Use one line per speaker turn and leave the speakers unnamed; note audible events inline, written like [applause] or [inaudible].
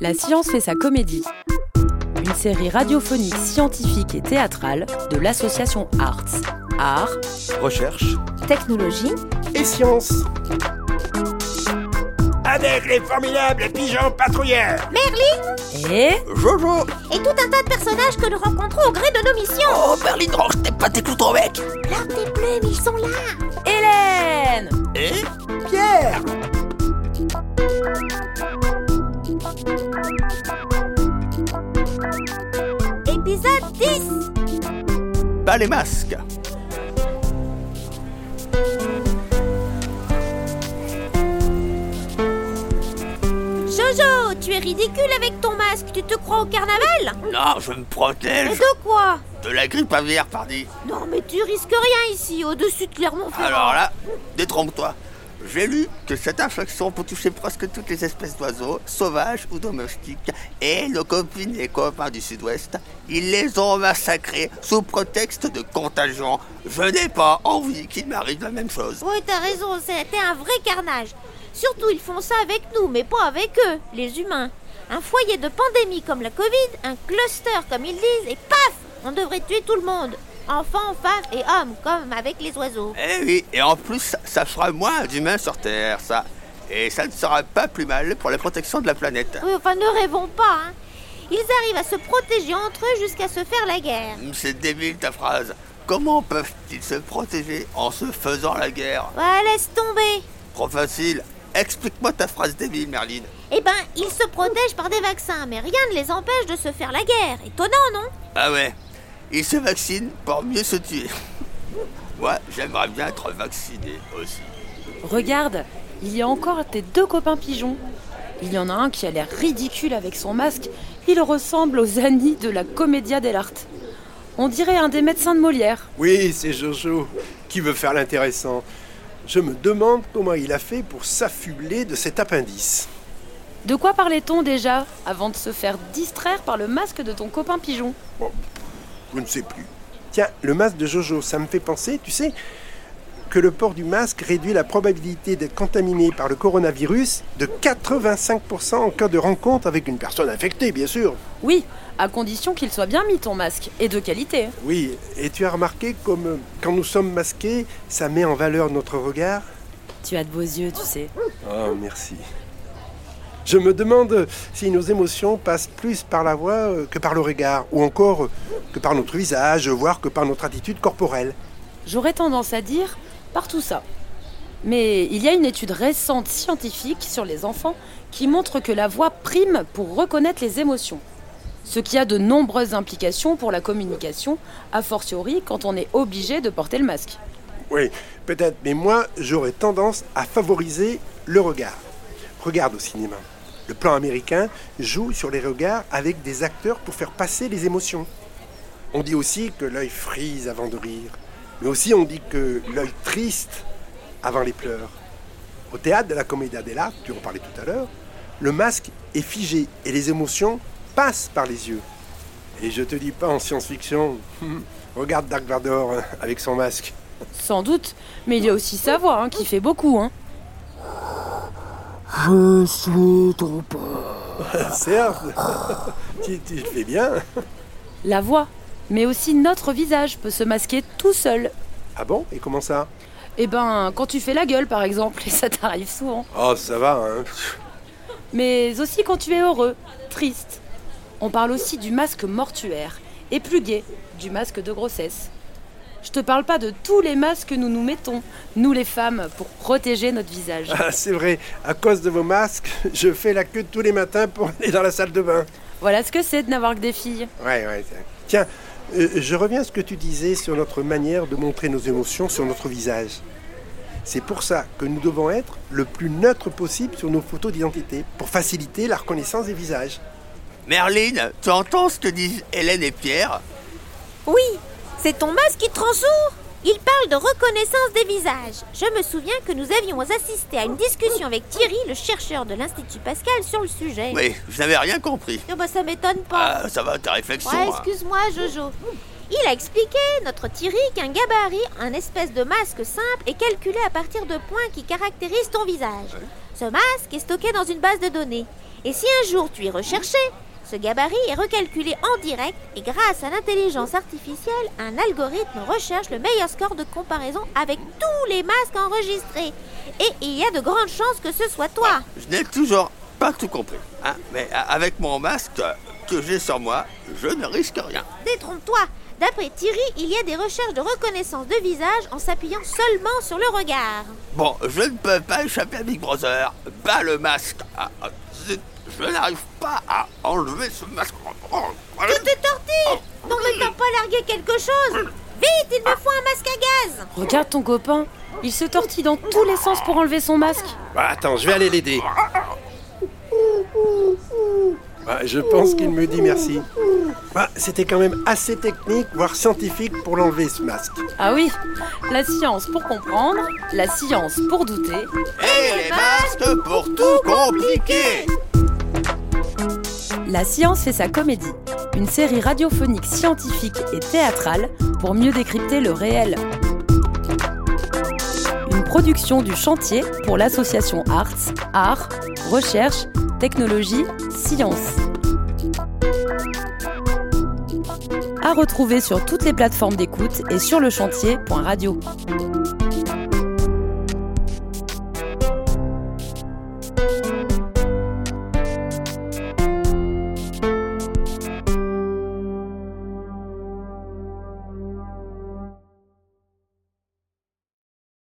La science fait sa comédie. Une série radiophonique scientifique et théâtrale de l'association Arts. Art,
Recherche
Technologie,
et science.
Avec les formidables pigeons patrouilleurs
et
Jojo
et tout un tas de personnages que nous rencontrons au gré de nos missions.
Oh, Berlin, range tes pas tes clous ton
Leurs tes plumes, ils sont là.
Hélène
Et pas les masques
Jojo, tu es ridicule avec ton masque. Tu te crois au carnaval?
Non, je me protège
de quoi?
De la grippe aviaire, pardi.
Non, mais tu risques rien ici, au-dessus de Clermont-Ferrand.
Alors là, détrompe-toi. J'ai lu que cette infection peut toucher presque toutes les espèces d'oiseaux, sauvages ou domestiques. Et nos copines et copains du sud-ouest, ils les ont massacrés sous prétexte de contagion. Je n'ai pas envie qu'il m'arrive la même chose.
Oui, t'as raison, c'était un vrai carnage. Surtout, ils font ça avec nous, mais pas avec eux, les humains. Un foyer de pandémie comme la Covid, un cluster comme ils disent, et paf On devrait tuer tout le monde. Enfants, femmes et hommes, comme avec les oiseaux.
Eh oui, et en plus, ça, ça fera moins d'humains sur Terre, ça. Et ça ne sera pas plus mal pour la protection de la planète.
Oui, enfin, ne rêvons pas, hein. Ils arrivent à se protéger entre eux jusqu'à se faire la guerre.
Hum, C'est débile ta phrase. Comment peuvent-ils se protéger en se faisant la guerre?
Ouais, laisse tomber.
Trop facile. Explique-moi ta phrase débile, Merlin.
Eh ben, ils se protègent par des vaccins, mais rien ne les empêche de se faire la guerre. Étonnant, non?
Ah ouais, ils se vaccinent pour mieux se tuer. [laughs] Moi, j'aimerais bien être vacciné aussi.
Regarde, il y a encore tes deux copains pigeons. Il y en a un qui a l'air ridicule avec son masque. Il ressemble aux Annie de la Commedia dell'arte. On dirait un des médecins de Molière.
Oui, c'est Jojo qui veut faire l'intéressant. Je me demande comment il a fait pour s'affubler de cet appendice.
De quoi parlait-on déjà avant de se faire distraire par le masque de ton copain pigeon?
Je ne sais plus. Tiens, le masque de Jojo, ça me fait penser, tu sais, que le port du masque réduit la probabilité d'être contaminé par le coronavirus de 85% en cas de rencontre avec une personne infectée, bien sûr.
Oui, à condition qu'il soit bien mis ton masque, et de qualité.
Oui, et tu as remarqué comme euh, quand nous sommes masqués, ça met en valeur notre regard?
Tu as de beaux yeux, tu sais.
Oh, merci. Je me demande si nos émotions passent plus par la voix euh, que par le regard, ou encore euh, que par notre visage, voire que par notre attitude corporelle.
J'aurais tendance à dire par tout ça. Mais il y a une étude récente scientifique sur les enfants qui montre que la voix prime pour reconnaître les émotions. Ce qui a de nombreuses implications pour la communication, a fortiori quand on est obligé de porter le masque.
Oui, peut-être, mais moi, j'aurais tendance à favoriser le regard. Regarde au cinéma. Le plan américain joue sur les regards avec des acteurs pour faire passer les émotions. On dit aussi que l'œil frise avant de rire, mais aussi on dit que l'œil triste avant les pleurs. Au théâtre de la Commedia dell'arte, tu en parlais tout à l'heure, le masque est figé et les émotions passent par les yeux. Et je te dis pas en science-fiction, [laughs] regarde Dark Vador hein, avec son masque.
Sans doute, mais il y a aussi sa voix hein, qui fait beaucoup. Hein.
Je suis ton père. [laughs] Certes, [laughs] tu, tu le fais bien.
La voix, mais aussi notre visage peut se masquer tout seul.
Ah bon? Et comment ça?
Eh ben, quand tu fais la gueule par exemple, [laughs] et ça t'arrive souvent.
Oh, ça va, hein.
Mais aussi quand tu es heureux, triste. On parle aussi du masque mortuaire, et plus gai, du masque de grossesse. Je te parle pas de tous les masques que nous nous mettons, nous les femmes, pour protéger notre visage.
Ah, c'est vrai, à cause de vos masques, [laughs] je fais la queue tous les matins pour [laughs] aller dans la salle de bain.
Voilà ce que c'est de n'avoir que des filles.
Ouais, ouais. Tiens, euh, je reviens à ce que tu disais sur notre manière de montrer nos émotions sur notre visage. C'est pour ça que nous devons être le plus neutre possible sur nos photos d'identité, pour faciliter la reconnaissance des visages.
Merlin, tu entends ce que disent Hélène et Pierre?
Oui, c'est ton masque qui te rend sourd Il parle de reconnaissance des visages. Je me souviens que nous avions assisté à une discussion avec Thierry, le chercheur de l'Institut Pascal, sur le sujet.
Oui, je n'avais rien compris.
Oh, bah, ça m'étonne pas.
Ah, ça va, ta réflexion.
Ouais,
hein.
excuse-moi, Jojo. Il a expliqué, notre Thierry, qu'un gabarit, un espèce de masque simple, est calculé à partir de points qui caractérisent ton visage. Ce masque est stocké dans une base de données. Et si un jour tu es recherché, ce gabarit est recalculé en direct et grâce à l'intelligence artificielle, un algorithme recherche le meilleur score de comparaison avec tous les masques enregistrés. Et il y a de grandes chances que ce soit toi.
Je n'ai toujours pas tout compris. hein, mais a- avec mon masque que j'ai sur moi, je ne risque rien.
Détrompe-toi. D'après Thierry, il y a des recherches de reconnaissance de visage en s'appuyant seulement sur le regard.
Bon, je ne peux pas échapper à Big Brother. Bas le masque. Ah, ah, je n'arrive pas à enlever ce masque. Oh.
Tu te tortilles Non mais t'as pas largué quelque chose Vite, il me faut un masque à gaz
Regarde ton copain, il se tortille dans tous les sens pour enlever son masque.
Bah, attends, je vais aller l'aider. Bah, je pense qu'il me dit merci. Bah, c'était quand même assez technique, voire scientifique pour l'enlever ce masque.
Ah oui, la science pour comprendre, la science pour douter.
Et les masques pour tout compliquer.
La science fait sa comédie, une série radiophonique scientifique et théâtrale pour mieux décrypter le réel. Une production du chantier pour l'association Arts, Arts, Recherche, Technologie, Science. À retrouver sur toutes les plateformes d'écoute et sur le chantier.radio.